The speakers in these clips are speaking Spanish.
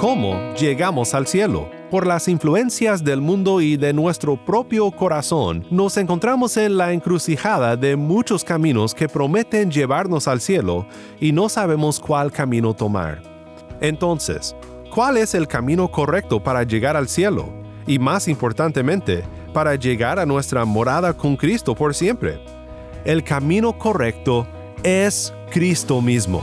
¿Cómo llegamos al cielo? Por las influencias del mundo y de nuestro propio corazón, nos encontramos en la encrucijada de muchos caminos que prometen llevarnos al cielo y no sabemos cuál camino tomar. Entonces, ¿cuál es el camino correcto para llegar al cielo? Y más importantemente, para llegar a nuestra morada con Cristo por siempre. El camino correcto es Cristo mismo.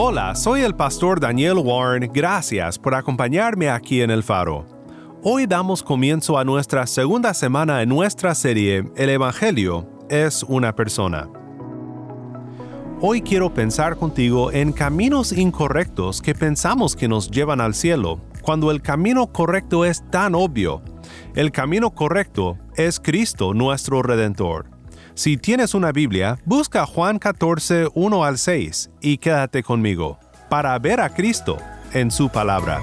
Hola, soy el pastor Daniel Warren, gracias por acompañarme aquí en El Faro. Hoy damos comienzo a nuestra segunda semana en nuestra serie El Evangelio es una persona. Hoy quiero pensar contigo en caminos incorrectos que pensamos que nos llevan al cielo, cuando el camino correcto es tan obvio. El camino correcto es Cristo nuestro Redentor. Si tienes una Biblia, busca Juan 14, 1 al 6 y quédate conmigo para ver a Cristo en su palabra.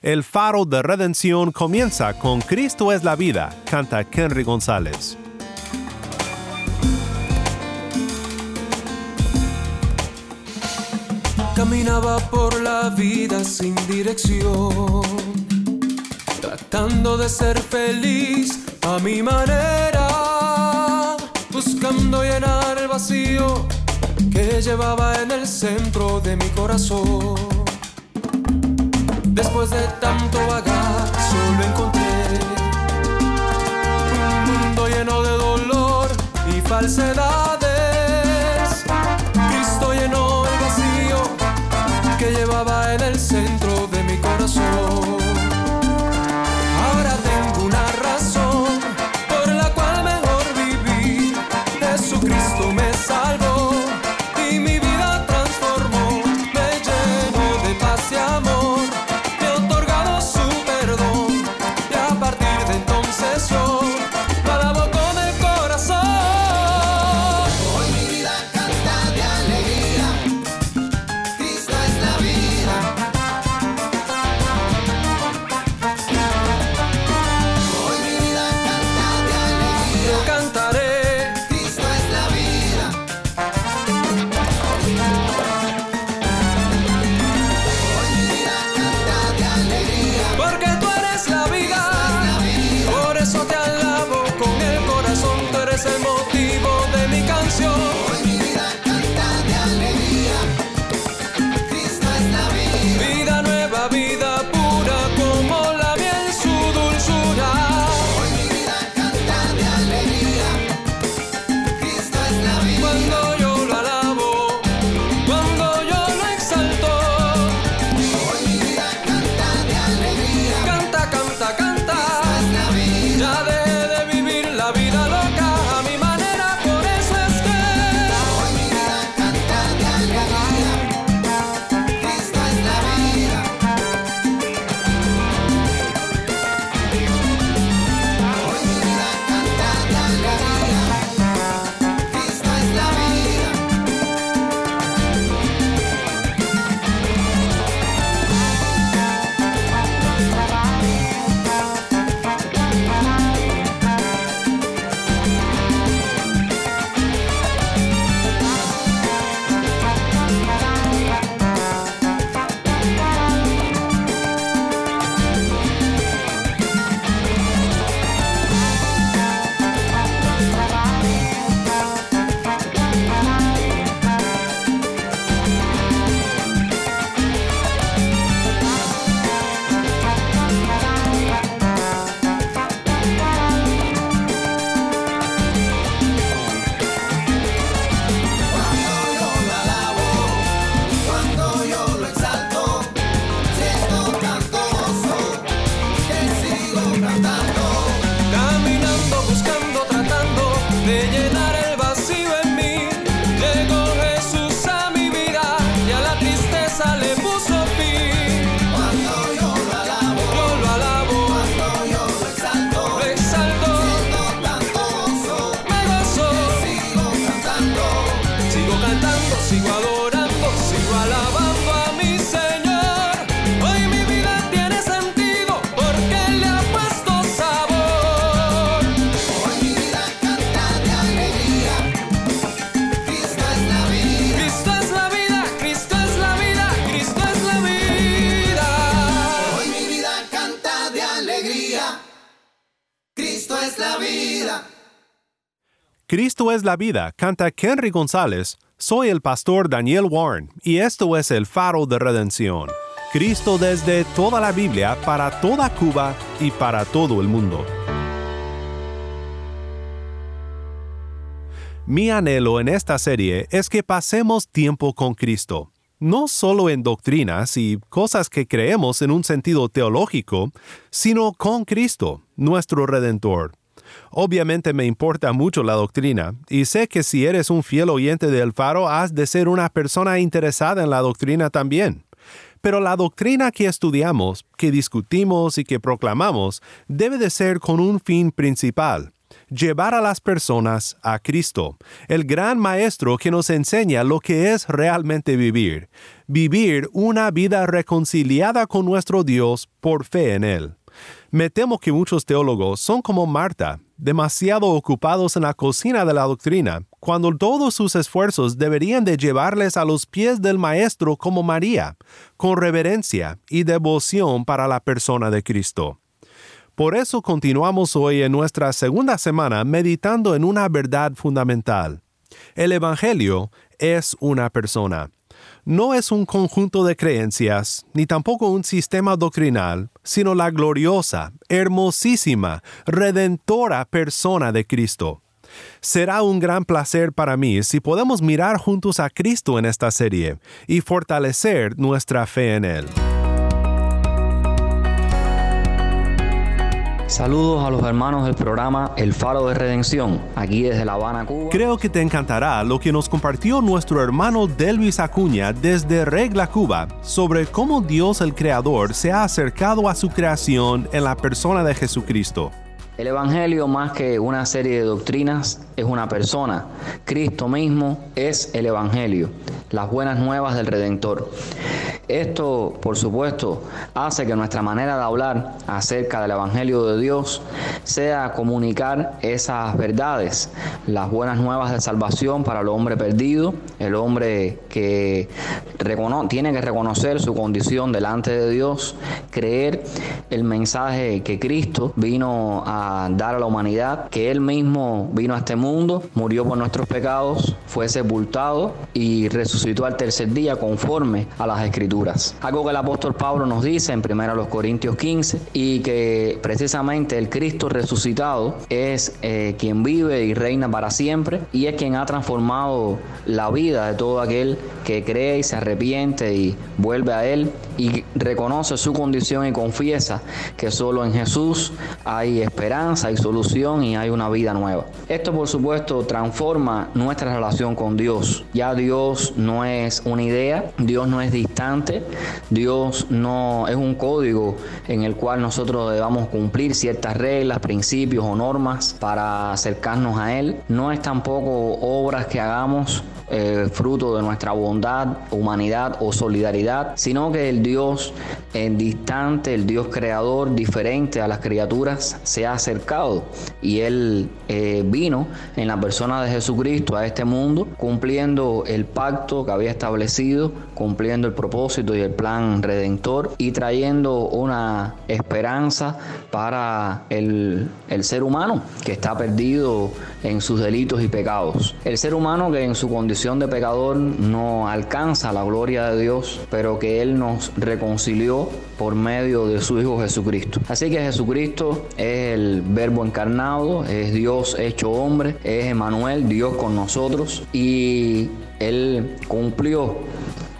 El faro de redención comienza con Cristo es la vida, canta Henry González. Caminaba por la vida sin dirección tratando de ser feliz a mi manera, buscando llenar el vacío que llevaba en el centro de mi corazón. Después de tanto vagar, solo encontré un mundo lleno de dolor y falsedades. Cristo llenó el vacío que llevaba en el centro de mi corazón. Es la vida, canta Henry González. Soy el pastor Daniel Warren y esto es el faro de redención. Cristo desde toda la Biblia, para toda Cuba y para todo el mundo. Mi anhelo en esta serie es que pasemos tiempo con Cristo, no solo en doctrinas y cosas que creemos en un sentido teológico, sino con Cristo, nuestro Redentor. Obviamente me importa mucho la doctrina, y sé que si eres un fiel oyente del faro has de ser una persona interesada en la doctrina también. Pero la doctrina que estudiamos, que discutimos y que proclamamos debe de ser con un fin principal, llevar a las personas a Cristo, el gran Maestro que nos enseña lo que es realmente vivir, vivir una vida reconciliada con nuestro Dios por fe en Él. Me temo que muchos teólogos son como Marta, demasiado ocupados en la cocina de la doctrina, cuando todos sus esfuerzos deberían de llevarles a los pies del Maestro como María, con reverencia y devoción para la persona de Cristo. Por eso continuamos hoy en nuestra segunda semana meditando en una verdad fundamental. El Evangelio es una persona. No es un conjunto de creencias, ni tampoco un sistema doctrinal, sino la gloriosa, hermosísima, redentora persona de Cristo. Será un gran placer para mí si podemos mirar juntos a Cristo en esta serie y fortalecer nuestra fe en Él. Saludos a los hermanos del programa El Faro de Redención, aquí desde La Habana, Cuba. Creo que te encantará lo que nos compartió nuestro hermano Delvis Acuña desde Regla, Cuba, sobre cómo Dios el Creador se ha acercado a su creación en la persona de Jesucristo. El Evangelio, más que una serie de doctrinas, es una persona. Cristo mismo es el Evangelio, las buenas nuevas del Redentor. Esto, por supuesto, hace que nuestra manera de hablar acerca del Evangelio de Dios sea comunicar esas verdades, las buenas nuevas de salvación para el hombre perdido, el hombre que tiene que reconocer su condición delante de Dios, creer el mensaje que Cristo vino a dar a la humanidad, que Él mismo vino a este mundo, murió por nuestros pecados, fue sepultado y resucitó al tercer día conforme a las escrituras. Algo que el apóstol Pablo nos dice en 1 Corintios 15 y que precisamente el Cristo resucitado es eh, quien vive y reina para siempre y es quien ha transformado la vida de todo aquel que cree y se arrepiente y vuelve a Él y reconoce su condición y confiesa que solo en Jesús hay esperanza, hay solución y hay una vida nueva. Esto por supuesto transforma nuestra relación con Dios. Ya Dios no es una idea, Dios no es distante Dios no es un código en el cual nosotros debamos cumplir ciertas reglas, principios o normas para acercarnos a Él. No es tampoco obras que hagamos eh, fruto de nuestra bondad, humanidad o solidaridad, sino que el Dios en distante, el Dios creador, diferente a las criaturas, se ha acercado y Él eh, vino en la persona de Jesucristo a este mundo, cumpliendo el pacto que había establecido, cumpliendo el propósito y el plan redentor y trayendo una esperanza para el, el ser humano que está perdido en sus delitos y pecados. El ser humano que en su condición de pecador no alcanza la gloria de Dios, pero que Él nos reconcilió por medio de su Hijo Jesucristo. Así que Jesucristo es el verbo encarnado, es Dios hecho hombre, es Emanuel, Dios con nosotros, y Él cumplió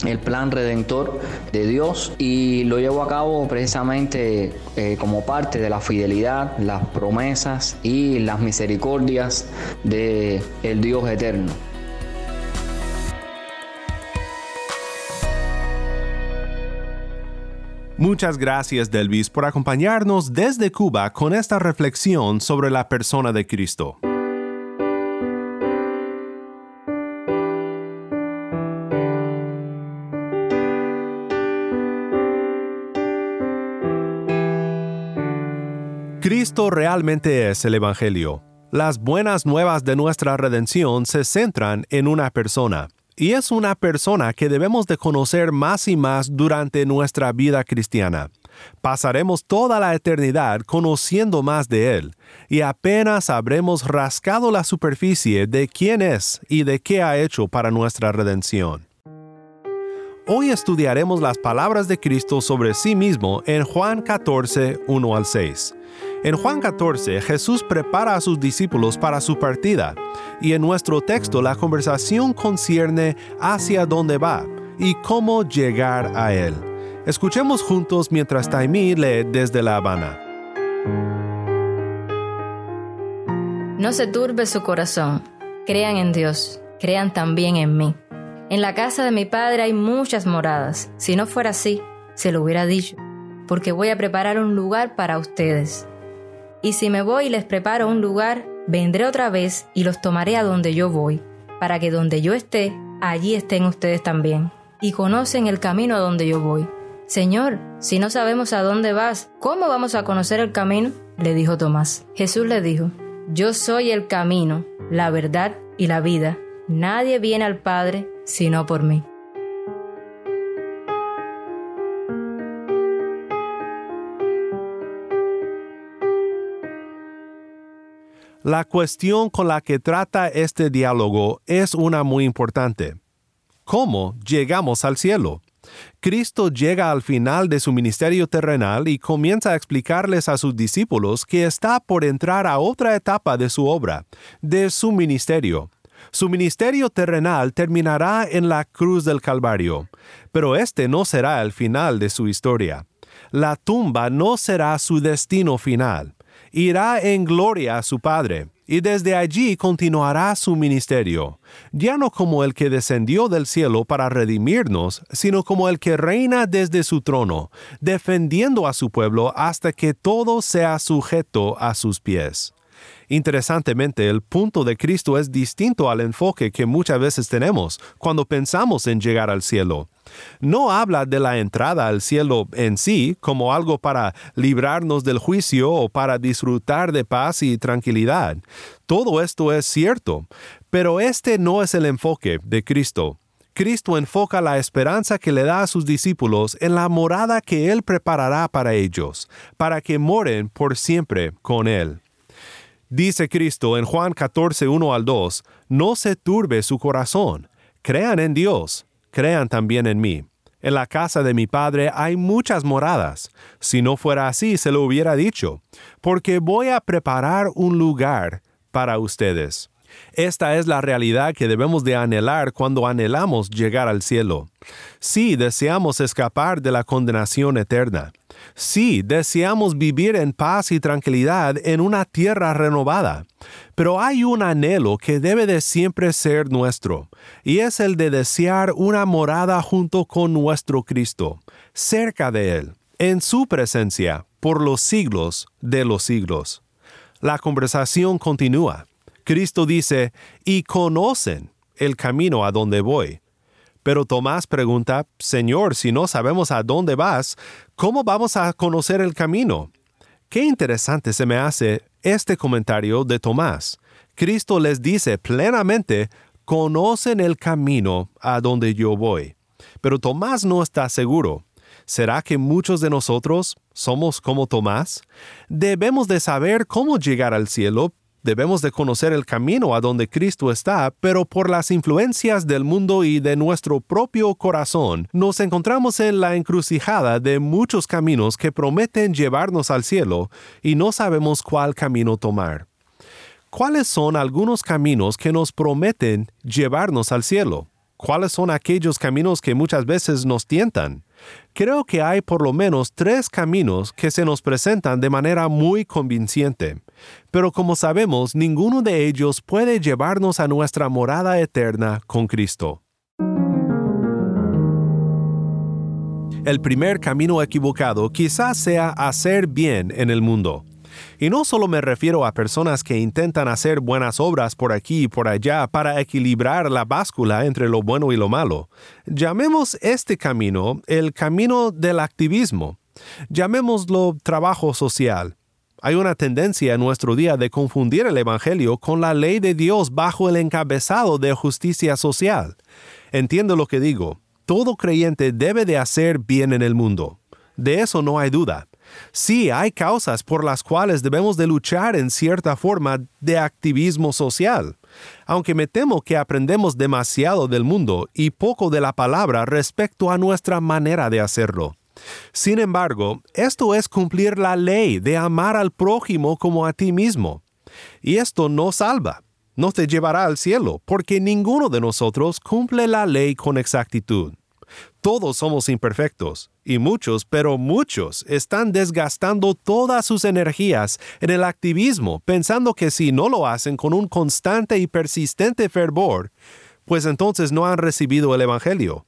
el plan redentor de Dios y lo llevó a cabo precisamente eh, como parte de la fidelidad, las promesas y las misericordias de el Dios eterno. Muchas gracias, Delvis, por acompañarnos desde Cuba con esta reflexión sobre la persona de Cristo. Cristo realmente es el Evangelio. Las buenas nuevas de nuestra redención se centran en una persona, y es una persona que debemos de conocer más y más durante nuestra vida cristiana. Pasaremos toda la eternidad conociendo más de Él, y apenas habremos rascado la superficie de quién es y de qué ha hecho para nuestra redención. Hoy estudiaremos las palabras de Cristo sobre sí mismo en Juan 14, 1 al 6. En Juan 14, Jesús prepara a sus discípulos para su partida, y en nuestro texto la conversación concierne hacia dónde va y cómo llegar a Él. Escuchemos juntos mientras Taimí lee desde La Habana. No se turbe su corazón. Crean en Dios, crean también en mí. En la casa de mi padre hay muchas moradas. Si no fuera así, se lo hubiera dicho, porque voy a preparar un lugar para ustedes. Y si me voy y les preparo un lugar, vendré otra vez y los tomaré a donde yo voy, para que donde yo esté, allí estén ustedes también. Y conocen el camino a donde yo voy. Señor, si no sabemos a dónde vas, ¿cómo vamos a conocer el camino? le dijo Tomás. Jesús le dijo, Yo soy el camino, la verdad y la vida. Nadie viene al Padre sino por mí. La cuestión con la que trata este diálogo es una muy importante. ¿Cómo llegamos al cielo? Cristo llega al final de su ministerio terrenal y comienza a explicarles a sus discípulos que está por entrar a otra etapa de su obra, de su ministerio. Su ministerio terrenal terminará en la cruz del Calvario, pero este no será el final de su historia. La tumba no será su destino final. Irá en gloria a su Padre, y desde allí continuará su ministerio, ya no como el que descendió del cielo para redimirnos, sino como el que reina desde su trono, defendiendo a su pueblo hasta que todo sea sujeto a sus pies. Interesantemente, el punto de Cristo es distinto al enfoque que muchas veces tenemos cuando pensamos en llegar al cielo. No habla de la entrada al cielo en sí como algo para librarnos del juicio o para disfrutar de paz y tranquilidad. Todo esto es cierto, pero este no es el enfoque de Cristo. Cristo enfoca la esperanza que le da a sus discípulos en la morada que Él preparará para ellos, para que moren por siempre con Él. Dice Cristo en Juan 14, 1 al 2, No se turbe su corazón, crean en Dios, crean también en mí. En la casa de mi Padre hay muchas moradas. Si no fuera así, se lo hubiera dicho, porque voy a preparar un lugar para ustedes. Esta es la realidad que debemos de anhelar cuando anhelamos llegar al cielo. Sí, deseamos escapar de la condenación eterna. Sí, deseamos vivir en paz y tranquilidad en una tierra renovada. Pero hay un anhelo que debe de siempre ser nuestro, y es el de desear una morada junto con nuestro Cristo, cerca de Él, en su presencia, por los siglos de los siglos. La conversación continúa. Cristo dice, y conocen el camino a donde voy. Pero Tomás pregunta, Señor, si no sabemos a dónde vas, ¿cómo vamos a conocer el camino? Qué interesante se me hace este comentario de Tomás. Cristo les dice plenamente, conocen el camino a donde yo voy. Pero Tomás no está seguro. ¿Será que muchos de nosotros somos como Tomás? Debemos de saber cómo llegar al cielo, Debemos de conocer el camino a donde Cristo está, pero por las influencias del mundo y de nuestro propio corazón, nos encontramos en la encrucijada de muchos caminos que prometen llevarnos al cielo y no sabemos cuál camino tomar. ¿Cuáles son algunos caminos que nos prometen llevarnos al cielo? ¿Cuáles son aquellos caminos que muchas veces nos tientan? Creo que hay por lo menos tres caminos que se nos presentan de manera muy convincente, pero como sabemos, ninguno de ellos puede llevarnos a nuestra morada eterna con Cristo. El primer camino equivocado quizás sea hacer bien en el mundo. Y no solo me refiero a personas que intentan hacer buenas obras por aquí y por allá para equilibrar la báscula entre lo bueno y lo malo. Llamemos este camino el camino del activismo. Llamémoslo trabajo social. Hay una tendencia en nuestro día de confundir el Evangelio con la ley de Dios bajo el encabezado de justicia social. Entiendo lo que digo. Todo creyente debe de hacer bien en el mundo. De eso no hay duda. Sí, hay causas por las cuales debemos de luchar en cierta forma de activismo social, aunque me temo que aprendemos demasiado del mundo y poco de la palabra respecto a nuestra manera de hacerlo. Sin embargo, esto es cumplir la ley de amar al prójimo como a ti mismo. Y esto no salva, no te llevará al cielo, porque ninguno de nosotros cumple la ley con exactitud. Todos somos imperfectos, y muchos, pero muchos, están desgastando todas sus energías en el activismo, pensando que si no lo hacen con un constante y persistente fervor, pues entonces no han recibido el Evangelio.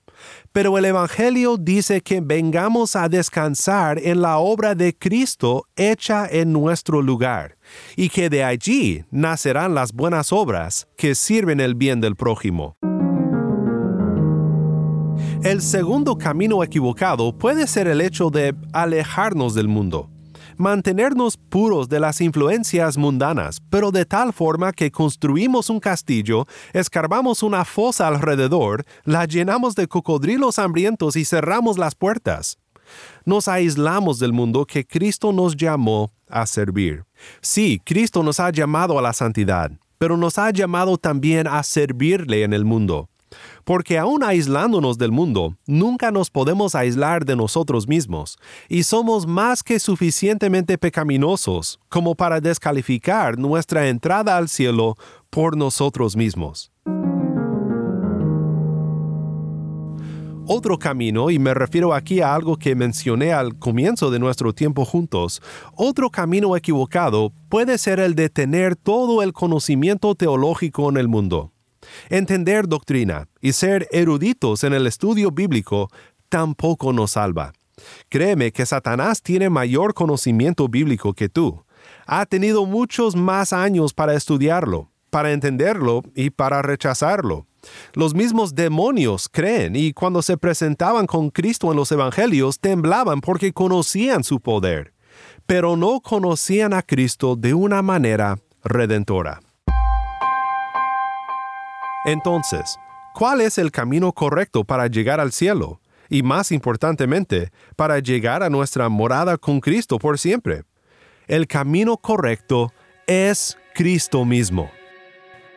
Pero el Evangelio dice que vengamos a descansar en la obra de Cristo hecha en nuestro lugar, y que de allí nacerán las buenas obras que sirven el bien del prójimo. El segundo camino equivocado puede ser el hecho de alejarnos del mundo mantenernos puros de las influencias mundanas, pero de tal forma que construimos un castillo, escarbamos una fosa alrededor, la llenamos de cocodrilos hambrientos y cerramos las puertas. Nos aislamos del mundo que Cristo nos llamó a servir. Sí, Cristo nos ha llamado a la santidad, pero nos ha llamado también a servirle en el mundo porque aún aislándonos del mundo, nunca nos podemos aislar de nosotros mismos, y somos más que suficientemente pecaminosos como para descalificar nuestra entrada al cielo por nosotros mismos. Otro camino, y me refiero aquí a algo que mencioné al comienzo de nuestro tiempo juntos, otro camino equivocado puede ser el de tener todo el conocimiento teológico en el mundo. Entender doctrina y ser eruditos en el estudio bíblico tampoco nos salva. Créeme que Satanás tiene mayor conocimiento bíblico que tú. Ha tenido muchos más años para estudiarlo, para entenderlo y para rechazarlo. Los mismos demonios creen y cuando se presentaban con Cristo en los Evangelios temblaban porque conocían su poder, pero no conocían a Cristo de una manera redentora. Entonces, ¿cuál es el camino correcto para llegar al cielo? Y más importantemente, para llegar a nuestra morada con Cristo por siempre. El camino correcto es Cristo mismo.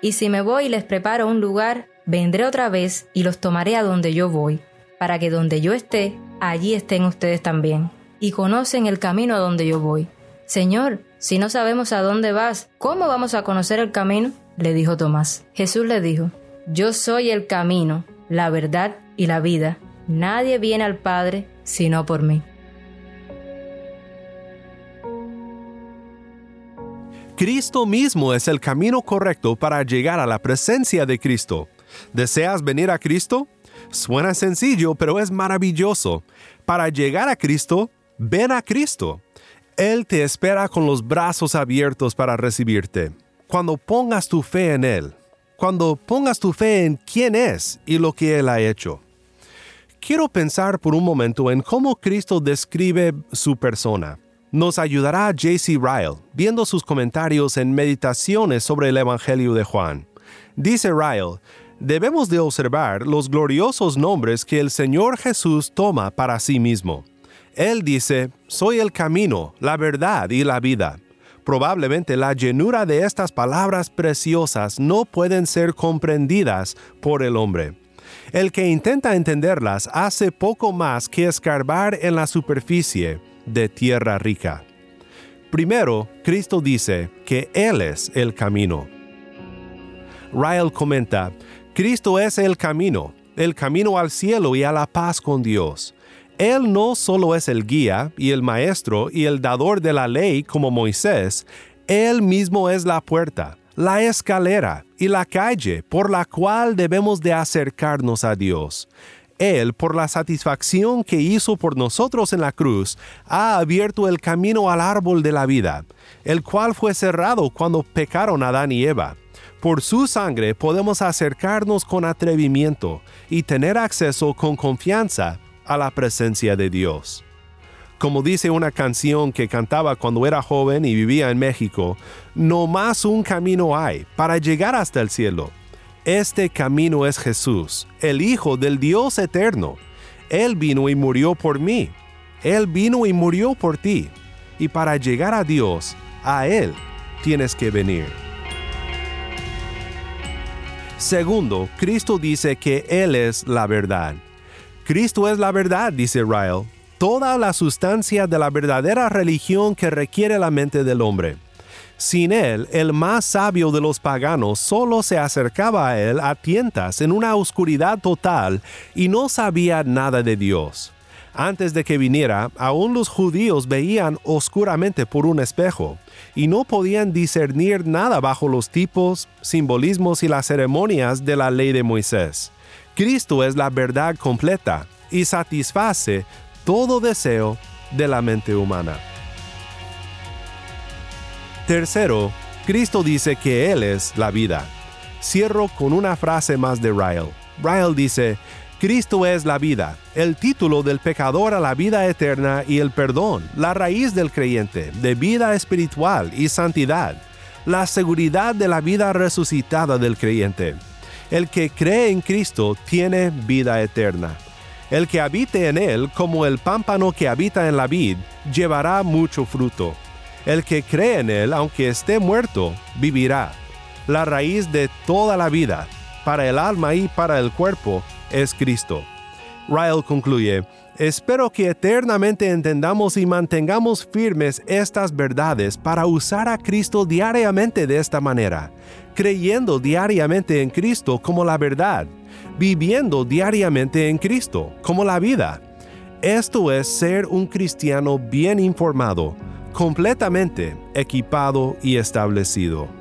Y si me voy y les preparo un lugar, vendré otra vez y los tomaré a donde yo voy, para que donde yo esté, allí estén ustedes también. Y conocen el camino a donde yo voy. Señor, si no sabemos a dónde vas, ¿cómo vamos a conocer el camino? le dijo Tomás. Jesús le dijo, yo soy el camino, la verdad y la vida. Nadie viene al Padre sino por mí. Cristo mismo es el camino correcto para llegar a la presencia de Cristo. ¿Deseas venir a Cristo? Suena sencillo, pero es maravilloso. Para llegar a Cristo, ven a Cristo. Él te espera con los brazos abiertos para recibirte. Cuando pongas tu fe en Él, cuando pongas tu fe en quién es y lo que Él ha hecho. Quiero pensar por un momento en cómo Cristo describe su persona. Nos ayudará J.C. Ryle viendo sus comentarios en Meditaciones sobre el Evangelio de Juan. Dice Ryle, debemos de observar los gloriosos nombres que el Señor Jesús toma para sí mismo. Él dice, soy el camino, la verdad y la vida. Probablemente la llenura de estas palabras preciosas no pueden ser comprendidas por el hombre. El que intenta entenderlas hace poco más que escarbar en la superficie de tierra rica. Primero, Cristo dice que Él es el camino. Ryle comenta, Cristo es el camino, el camino al cielo y a la paz con Dios. Él no solo es el guía y el maestro y el dador de la ley como Moisés, Él mismo es la puerta, la escalera y la calle por la cual debemos de acercarnos a Dios. Él, por la satisfacción que hizo por nosotros en la cruz, ha abierto el camino al árbol de la vida, el cual fue cerrado cuando pecaron Adán y Eva. Por su sangre podemos acercarnos con atrevimiento y tener acceso con confianza a la presencia de Dios. Como dice una canción que cantaba cuando era joven y vivía en México, no más un camino hay para llegar hasta el cielo. Este camino es Jesús, el Hijo del Dios eterno. Él vino y murió por mí. Él vino y murió por ti. Y para llegar a Dios, a Él tienes que venir. Segundo, Cristo dice que Él es la verdad. Cristo es la verdad, dice Ryle, toda la sustancia de la verdadera religión que requiere la mente del hombre. Sin él, el más sabio de los paganos solo se acercaba a él a tientas en una oscuridad total y no sabía nada de Dios. Antes de que viniera, aún los judíos veían oscuramente por un espejo y no podían discernir nada bajo los tipos, simbolismos y las ceremonias de la ley de Moisés. Cristo es la verdad completa y satisface todo deseo de la mente humana. Tercero, Cristo dice que Él es la vida. Cierro con una frase más de Ryle. Ryle dice, Cristo es la vida, el título del pecador a la vida eterna y el perdón, la raíz del creyente, de vida espiritual y santidad, la seguridad de la vida resucitada del creyente. El que cree en Cristo tiene vida eterna. El que habite en él, como el pámpano que habita en la vid, llevará mucho fruto. El que cree en él, aunque esté muerto, vivirá. La raíz de toda la vida, para el alma y para el cuerpo, es Cristo. Ryle concluye, Espero que eternamente entendamos y mantengamos firmes estas verdades para usar a Cristo diariamente de esta manera, creyendo diariamente en Cristo como la verdad, viviendo diariamente en Cristo como la vida. Esto es ser un cristiano bien informado, completamente equipado y establecido.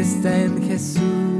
está en Jesús.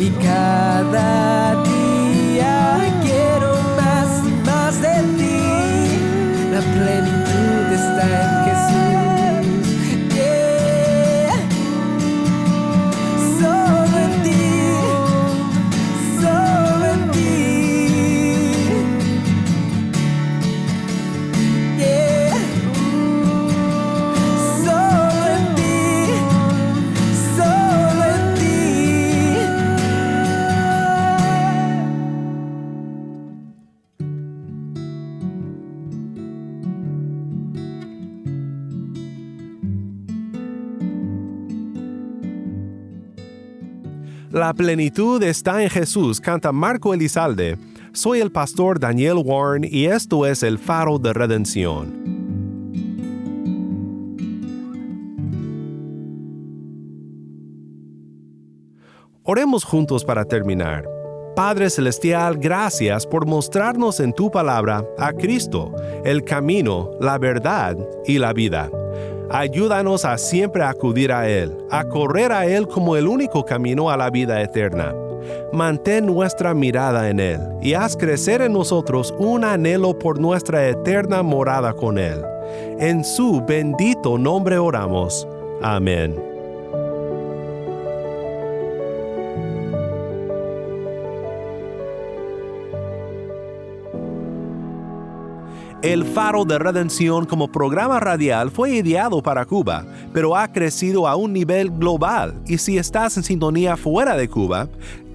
Y cada día quiero más y más de ti. La plenitud está en La plenitud está en Jesús, canta Marco Elizalde. Soy el pastor Daniel Warren y esto es el faro de redención. Oremos juntos para terminar. Padre Celestial, gracias por mostrarnos en tu palabra a Cristo, el camino, la verdad y la vida. Ayúdanos a siempre acudir a Él, a correr a Él como el único camino a la vida eterna. Mantén nuestra mirada en Él y haz crecer en nosotros un anhelo por nuestra eterna morada con Él. En su bendito nombre oramos. Amén. El Faro de Redención como programa radial fue ideado para Cuba, pero ha crecido a un nivel global. Y si estás en sintonía fuera de Cuba,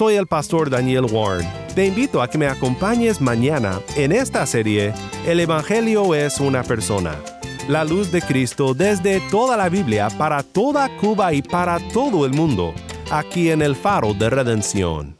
Soy el pastor Daniel Warren. Te invito a que me acompañes mañana en esta serie El Evangelio es una persona. La luz de Cristo desde toda la Biblia para toda Cuba y para todo el mundo, aquí en el faro de redención.